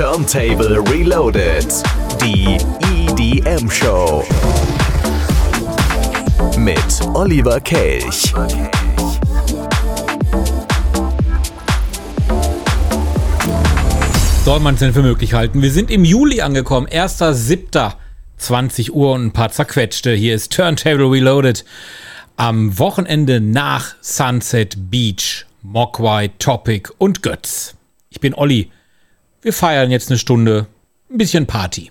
Turntable Reloaded. Die EDM Show. Mit Oliver Kelch. Soll man es denn für möglich halten? Wir sind im Juli angekommen. 1.7. 20 Uhr und ein paar zerquetschte. Hier ist Turntable Reloaded. Am Wochenende nach Sunset Beach, Mogwai, Topic und Götz. Ich bin Olli. Wir feiern jetzt eine Stunde. Ein bisschen Party.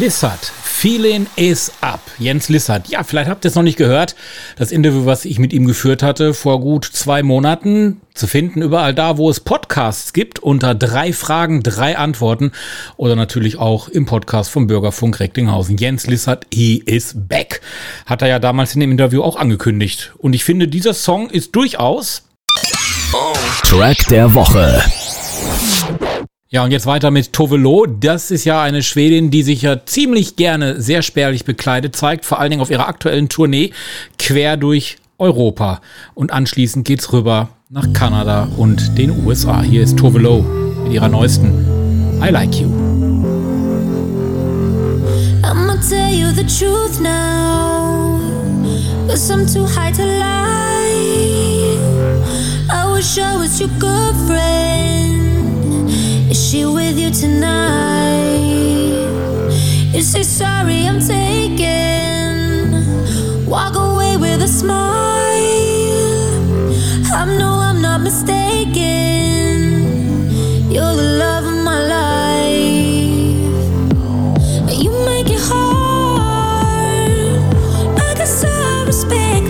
Lissert, Feeling is up. Jens Lissert. Ja, vielleicht habt ihr es noch nicht gehört. Das Interview, was ich mit ihm geführt hatte vor gut zwei Monaten, zu finden überall da, wo es Podcasts gibt, unter drei Fragen, drei Antworten oder natürlich auch im Podcast vom Bürgerfunk Recklinghausen. Jens Lissert, he is back. Hat er ja damals in dem Interview auch angekündigt. Und ich finde, dieser Song ist durchaus Track der Woche. Ja, und jetzt weiter mit Tovelo. Das ist ja eine Schwedin, die sich ja ziemlich gerne sehr spärlich bekleidet zeigt, vor allen Dingen auf ihrer aktuellen Tournee quer durch Europa. Und anschließend geht's rüber nach Kanada und den USA. Hier ist Tovelo mit ihrer neuesten I Like You. I'ma tell you the truth now. Cause I'm too high to lie. I wish I was your girlfriend. Is she with you tonight? You say sorry, I'm taken. Walk away with a smile. I know I'm not mistaken. You're the love of my life. You make it hard. I guess I respect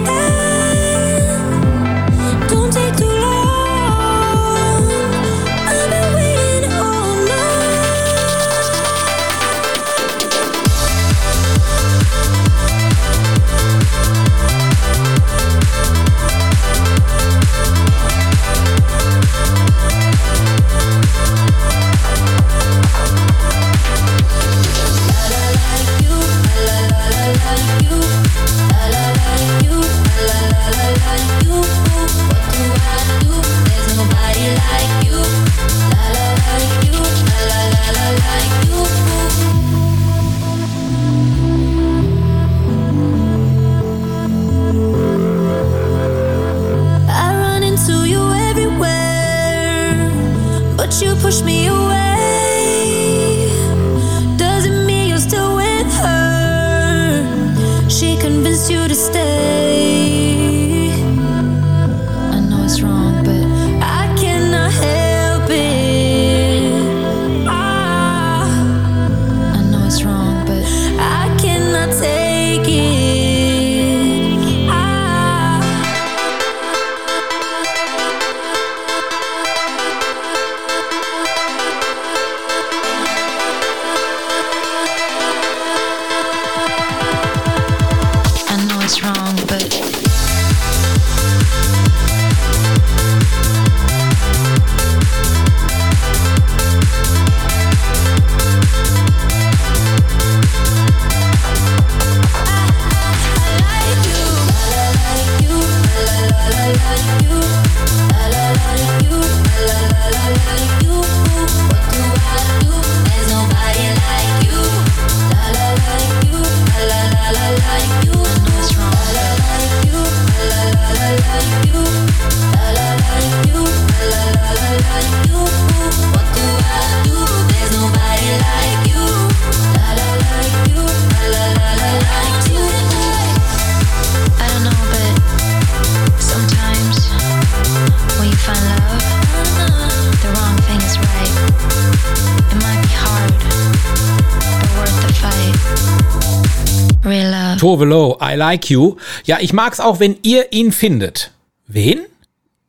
Tovelo, I Like You. Ja, ich mag's auch, wenn ihr ihn findet. Wen?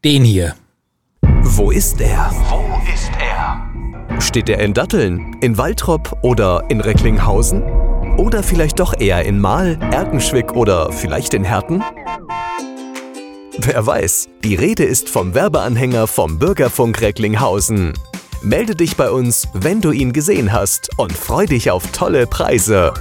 Den hier. Wo ist er? Wo ist er? Steht er in Datteln, in Waltrop oder in Recklinghausen? Oder vielleicht doch eher in Mahl, Erkenschwick oder vielleicht in Herten? Wer weiß, die Rede ist vom Werbeanhänger vom Bürgerfunk Recklinghausen. Melde dich bei uns, wenn du ihn gesehen hast und freu dich auf tolle Preise.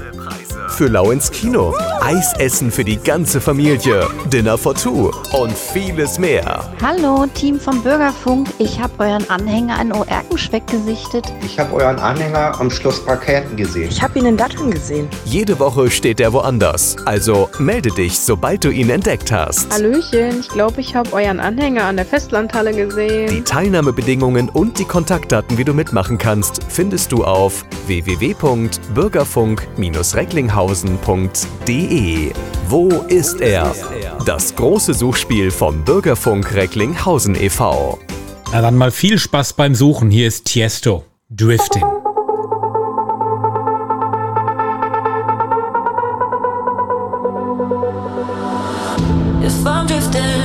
Für Lau ins Kino, Eisessen für die ganze Familie, Dinner for Two und vieles mehr. Hallo, Team vom Bürgerfunk. Ich habe euren Anhänger in Oerkenschweck gesichtet. Ich habe euren Anhänger am Schloss Parketten gesehen. Ich habe ihn in Datteln gesehen. Jede Woche steht er woanders. Also melde dich, sobald du ihn entdeckt hast. Hallöchen, ich glaube, ich habe euren Anhänger an der Festlandhalle Die gesehen. Teilnahmebedingungen und die Kontaktdaten, wie du mitmachen kannst, findest du auf recklinghausen.de. Wo ist er? Das große Suchspiel vom Bürgerfunk Recklinghausen e.V. Na dann mal viel Spaß beim Suchen. Hier ist Tiesto. Drifting. If I'm drifting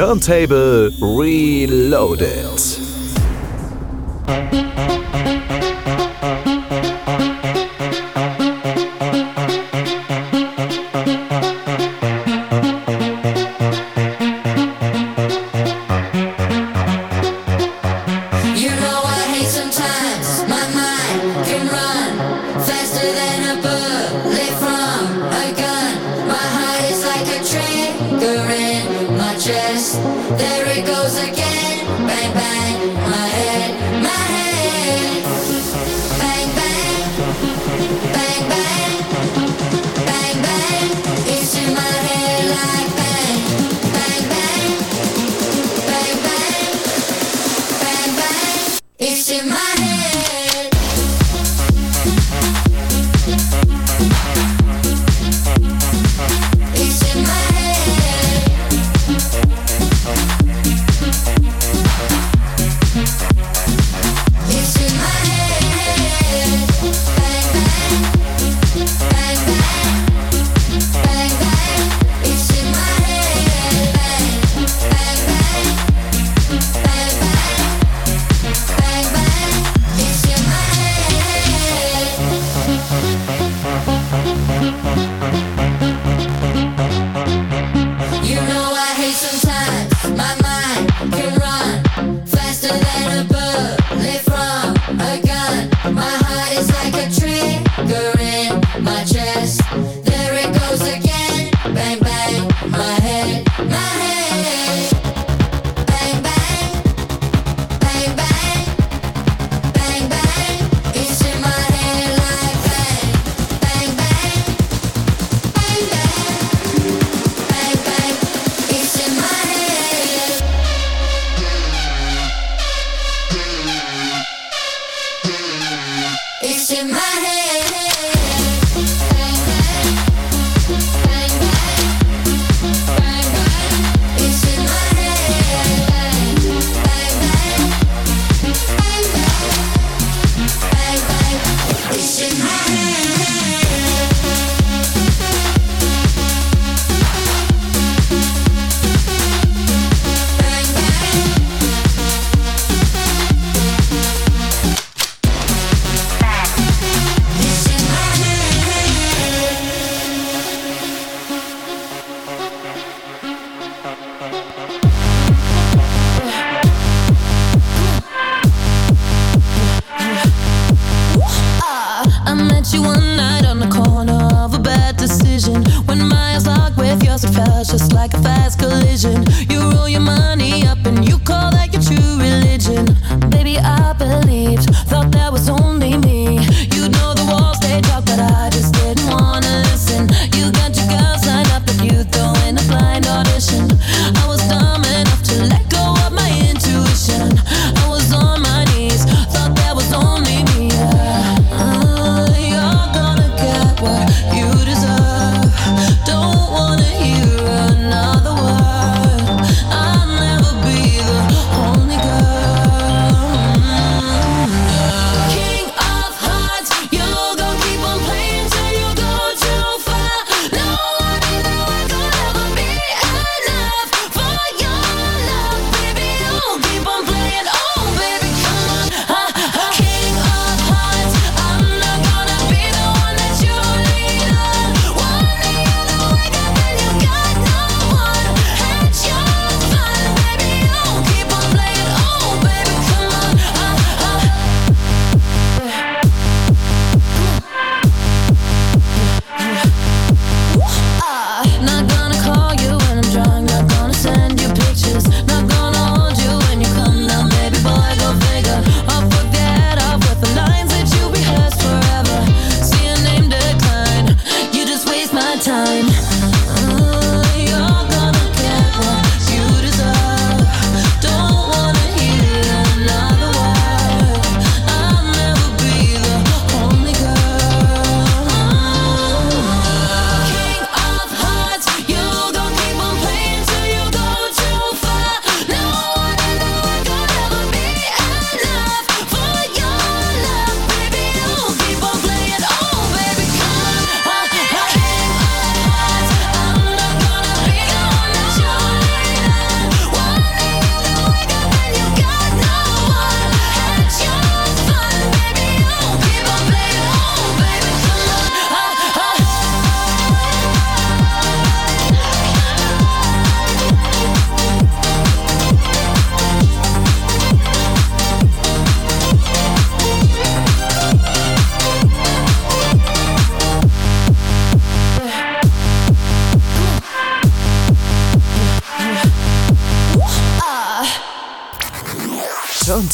Turntable Reloaded.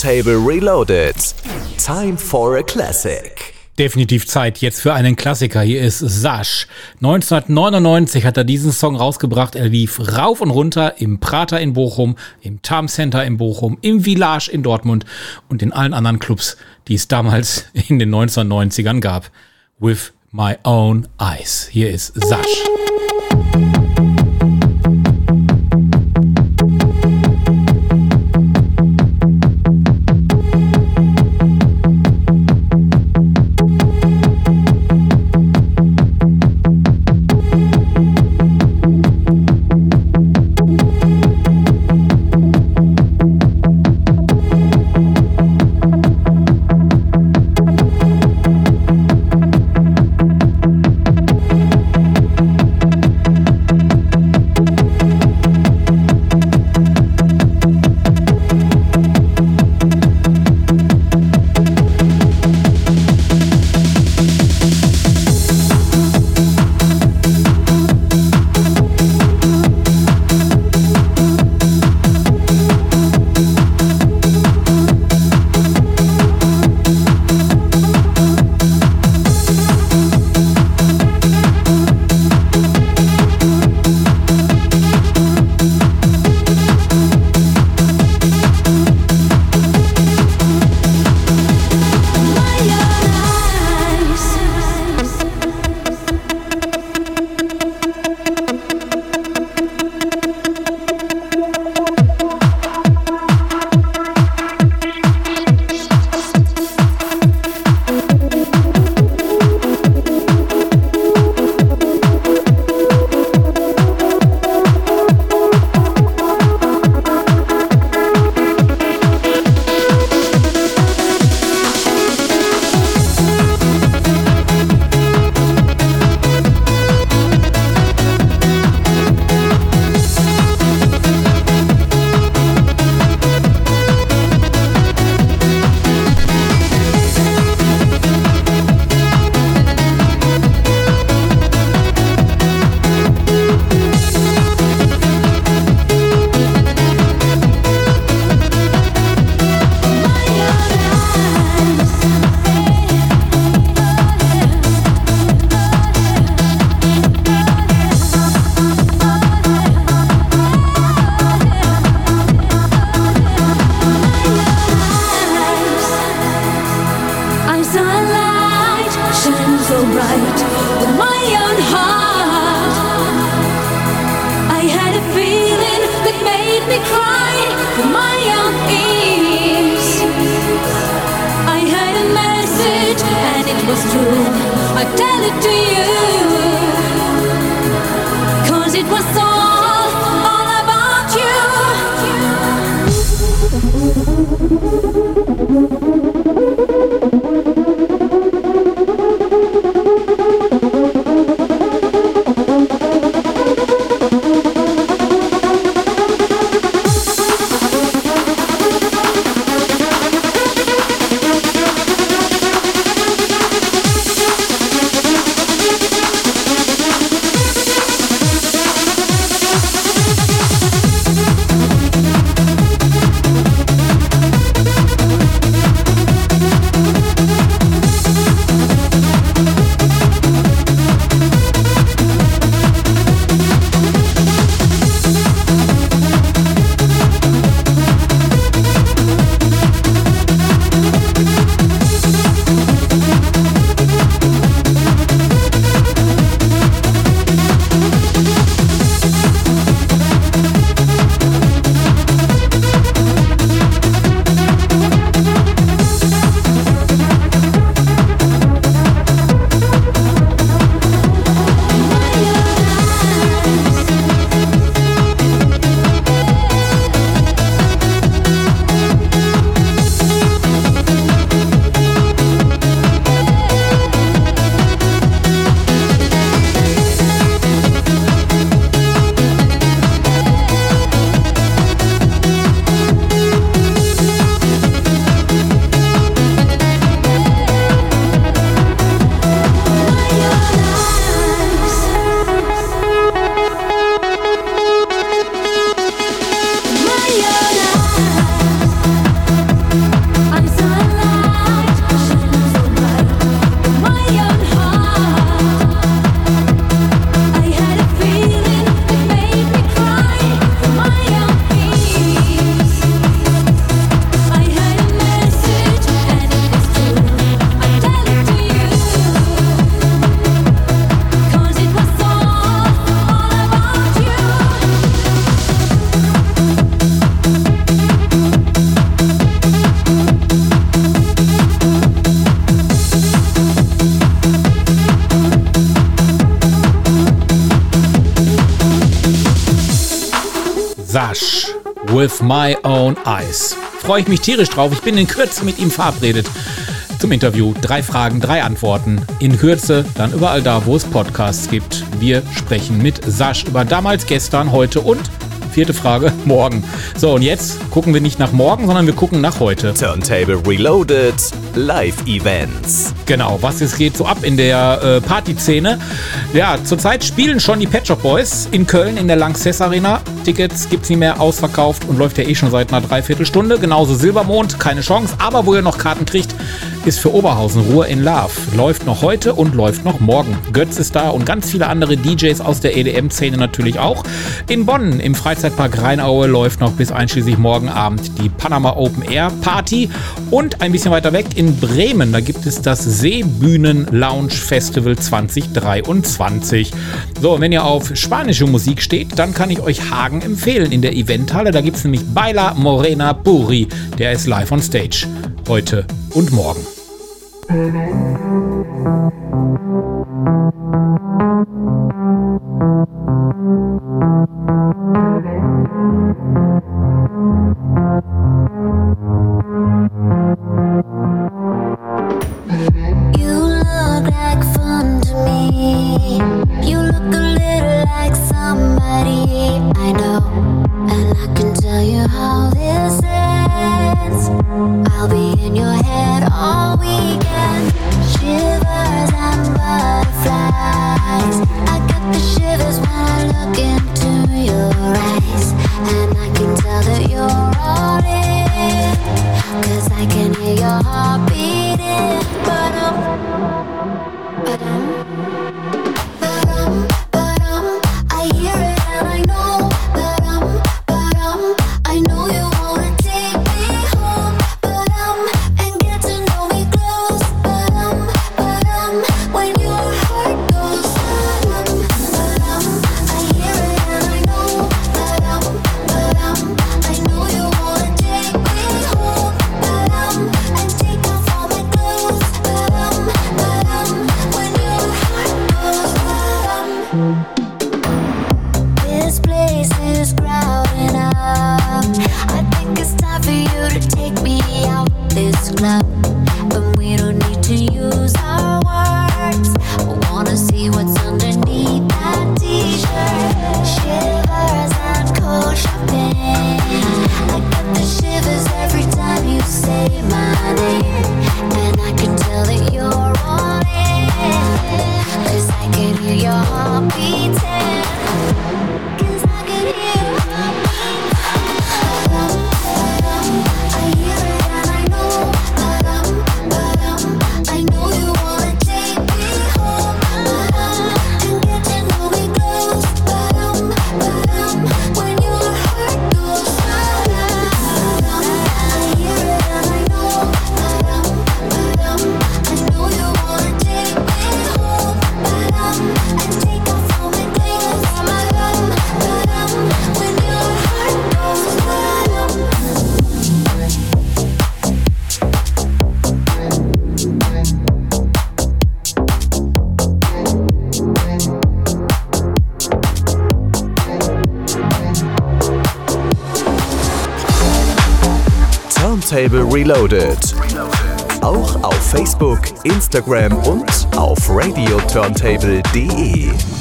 Turntable Reloaded. Time for a Classic. Definitiv Zeit jetzt für einen Klassiker. Hier ist Sasch. 1999 hat er diesen Song rausgebracht. Er lief rauf und runter im Prater in Bochum, im Tarm Center in Bochum, im Village in Dortmund und in allen anderen Clubs, die es damals in den 1990ern gab. With My Own Eyes. Hier ist Sash. With my own eyes. Freue ich mich tierisch drauf. Ich bin in Kürze mit ihm verabredet zum Interview. Drei Fragen, drei Antworten. In Kürze, dann überall da, wo es Podcasts gibt. Wir sprechen mit Sash über damals, gestern, heute und vierte Frage, morgen. So, und jetzt gucken wir nicht nach morgen, sondern wir gucken nach heute. Turntable Reloaded, Live-Events. Genau, was es geht so ab in der äh, Partyszene. Ja, zurzeit spielen schon die Pet Shop Boys in Köln in der Lanxess Arena. Tickets gibt's nicht mehr ausverkauft und läuft ja eh schon seit einer Dreiviertelstunde. Genauso Silbermond, keine Chance. Aber wo ihr noch Karten kriegt, ist für Oberhausen Ruhe in Love. Läuft noch heute und läuft noch morgen. Götz ist da und ganz viele andere DJs aus der EDM-Szene natürlich auch. In Bonn im Freizeitpark Rheinaue läuft noch bis einschließlich morgen Abend die Panama Open Air Party. Und ein bisschen weiter weg in Bremen, da gibt es das Seebühnen Lounge Festival 2023. So, wenn ihr auf spanische Musik steht, dann kann ich euch Hagen empfehlen in der Eventhalle. Da gibt es nämlich Baila Morena Puri. Der ist live on stage. Heute und morgen. You love. Turntable Reloaded. Auch auf Facebook, Instagram und auf radioturntable.de.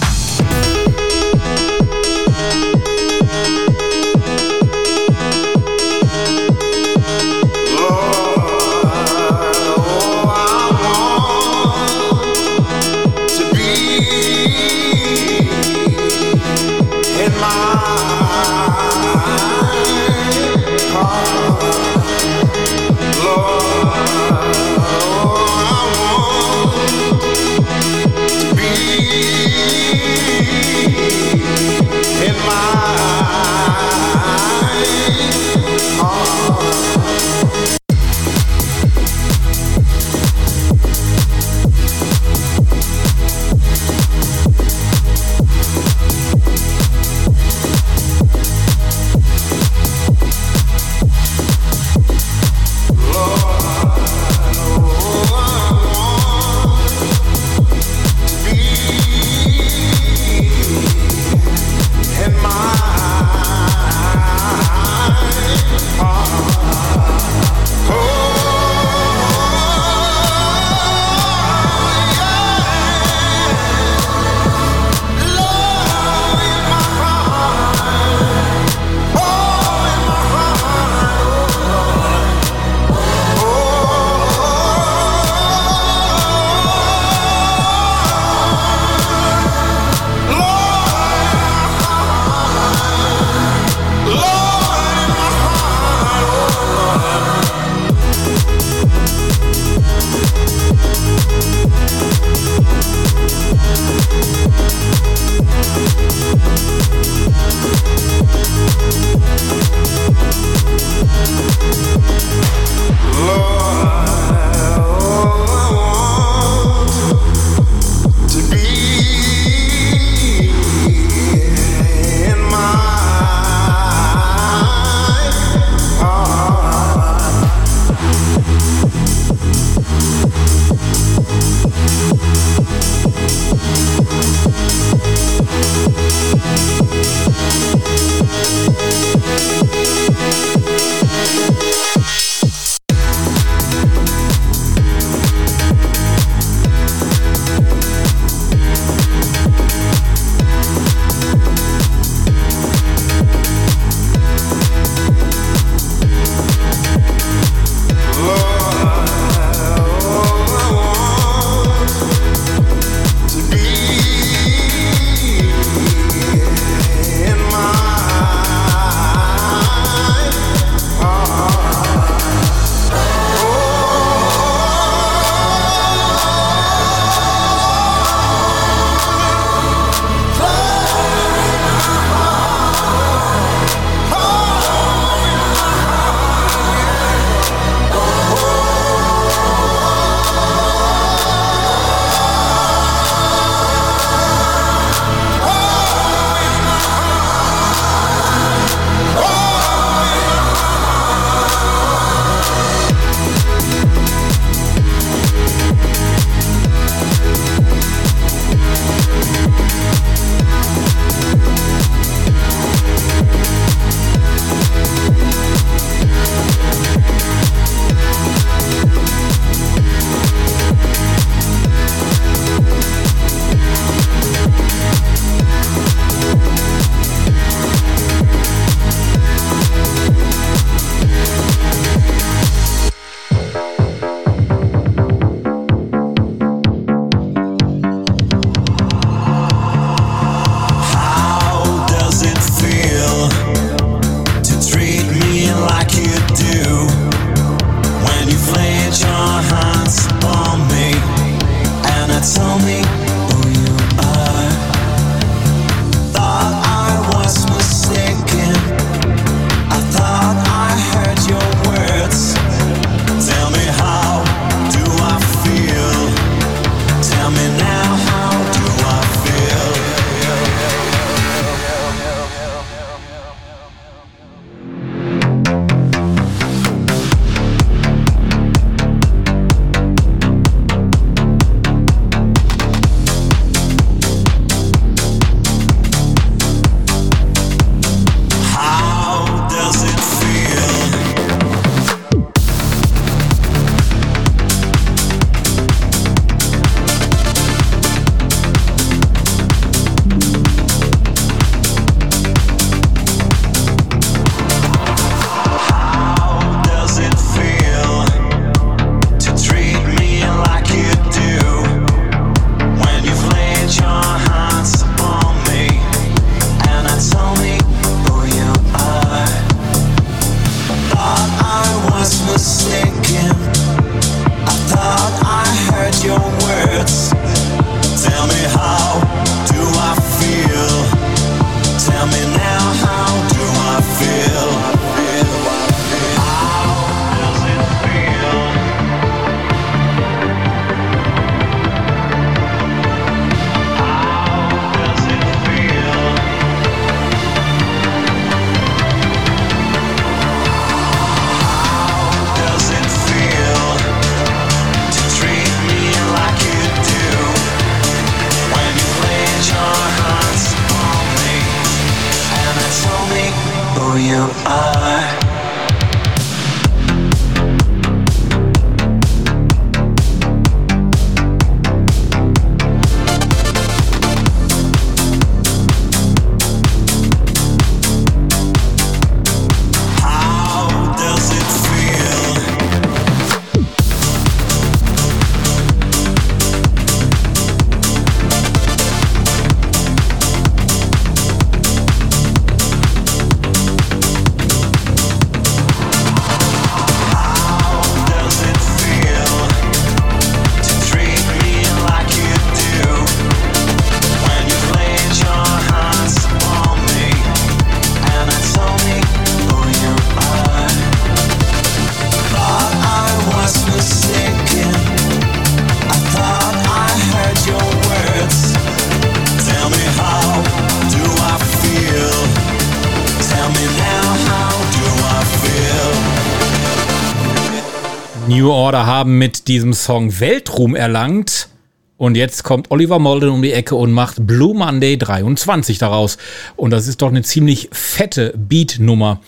New Order haben mit diesem Song Weltruhm erlangt. Und jetzt kommt Oliver Molden um die Ecke und macht Blue Monday 23 daraus. Und das ist doch eine ziemlich fette Beat-Nummer.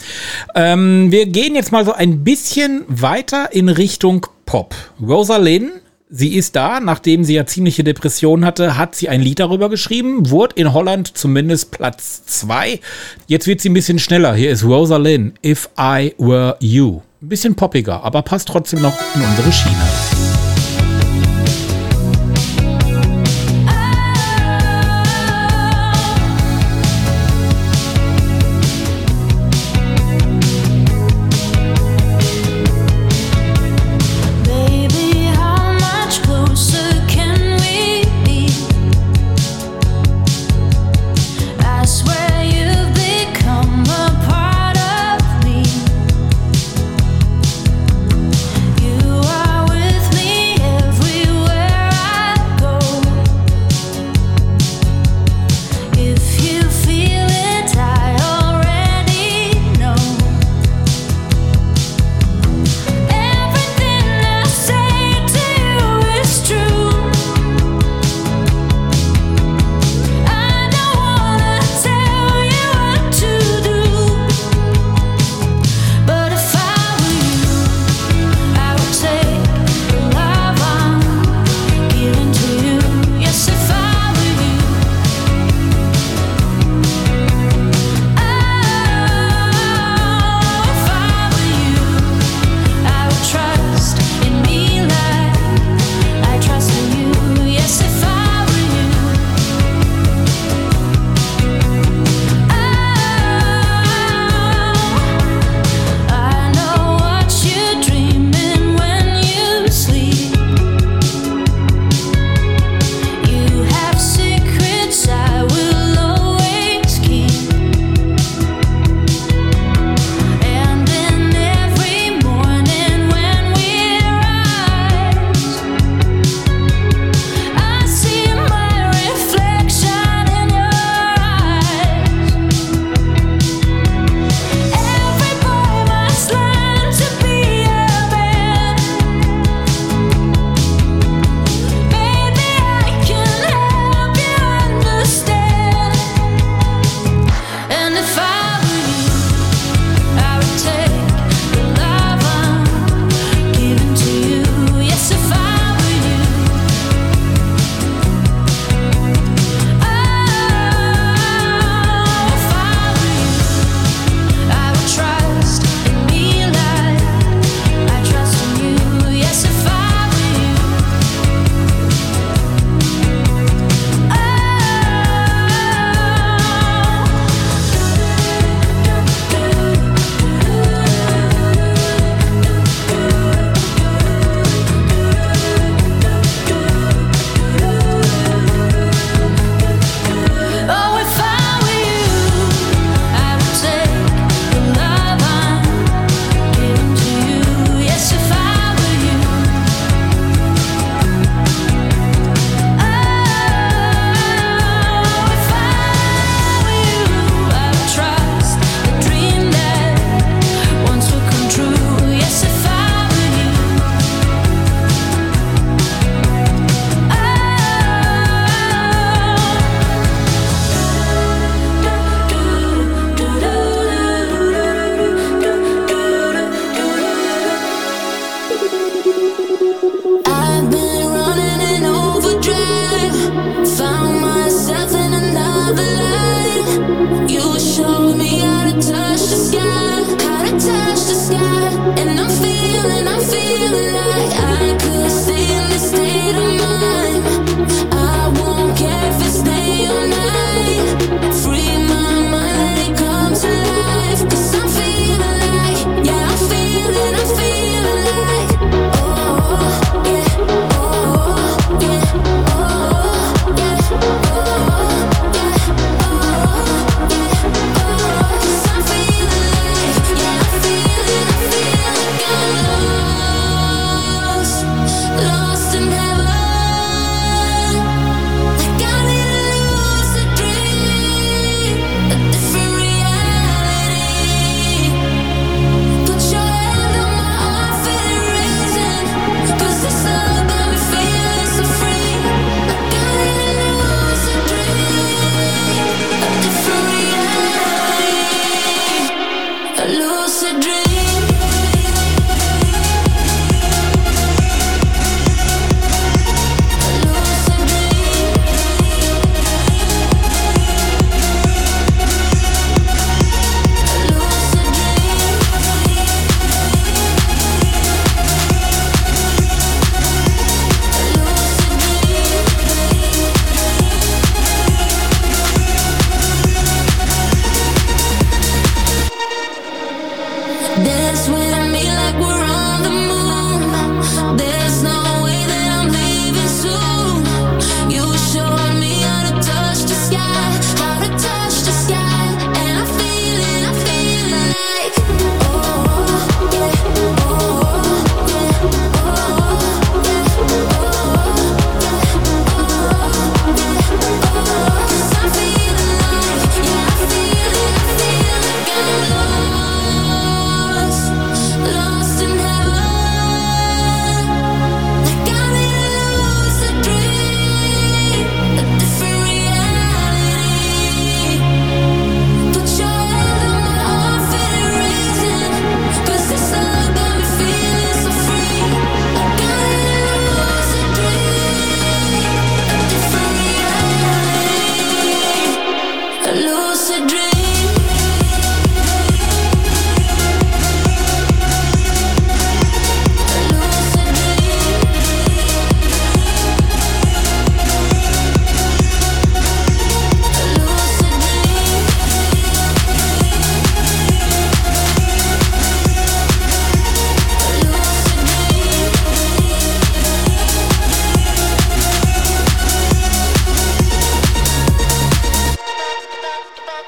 Ähm, wir gehen jetzt mal so ein bisschen weiter in Richtung Pop. Rosalind, sie ist da, nachdem sie ja ziemliche Depressionen hatte, hat sie ein Lied darüber geschrieben, wurde in Holland zumindest Platz 2. Jetzt wird sie ein bisschen schneller. Hier ist Rosalind, If I Were You. Ein bisschen poppiger, aber passt trotzdem noch in unsere Schiene.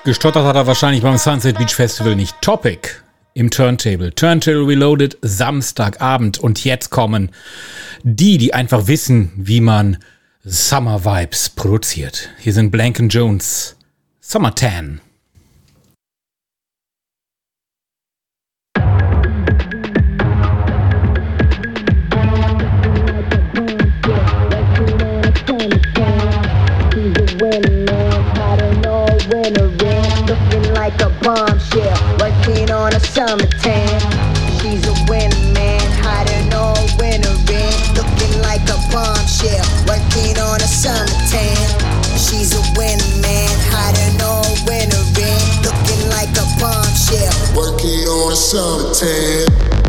Gestottert hat er wahrscheinlich beim Sunset Beach Festival nicht. Topic im Turntable. Turntable Reloaded Samstagabend. Und jetzt kommen die, die einfach wissen, wie man Summer Vibes produziert. Hier sind Blank Jones. Summer Tan. Looking like a bombshell, working on a summer tan. She's a winner, man, hiding all winter in. Looking like a bombshell, working on a summer tan. She's a winner, man, hiding all winter in. Looking like a bombshell, Working on a summer tan.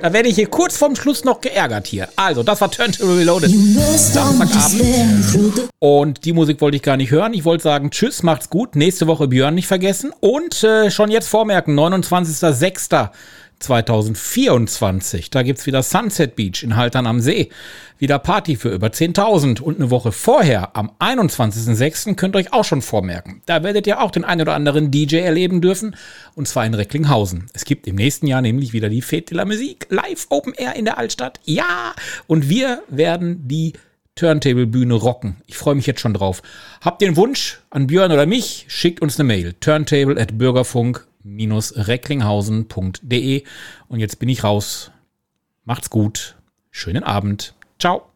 Da werde ich hier kurz vorm Schluss noch geärgert hier. Also, das war Turntable Reloaded. Samstagabend. Und die Musik wollte ich gar nicht hören. Ich wollte sagen, tschüss, macht's gut. Nächste Woche Björn nicht vergessen. Und äh, schon jetzt vormerken, 29.06.2024. Da gibt's wieder Sunset Beach in Haltern am See. Wieder Party für über 10.000. Und eine Woche vorher, am 21.06. könnt ihr euch auch schon vormerken. Da werdet ihr auch den ein oder anderen DJ erleben dürfen. Und zwar in Recklinghausen. Es gibt im nächsten Jahr nämlich wieder die Fete de la Musique. Live Open Air in der Altstadt. Ja! Und wir werden die Turntable-Bühne rocken. Ich freue mich jetzt schon drauf. Habt ihr einen Wunsch an Björn oder mich? Schickt uns eine Mail. Turntable at bürgerfunk-recklinghausen.de. Und jetzt bin ich raus. Macht's gut. Schönen Abend. Ciao.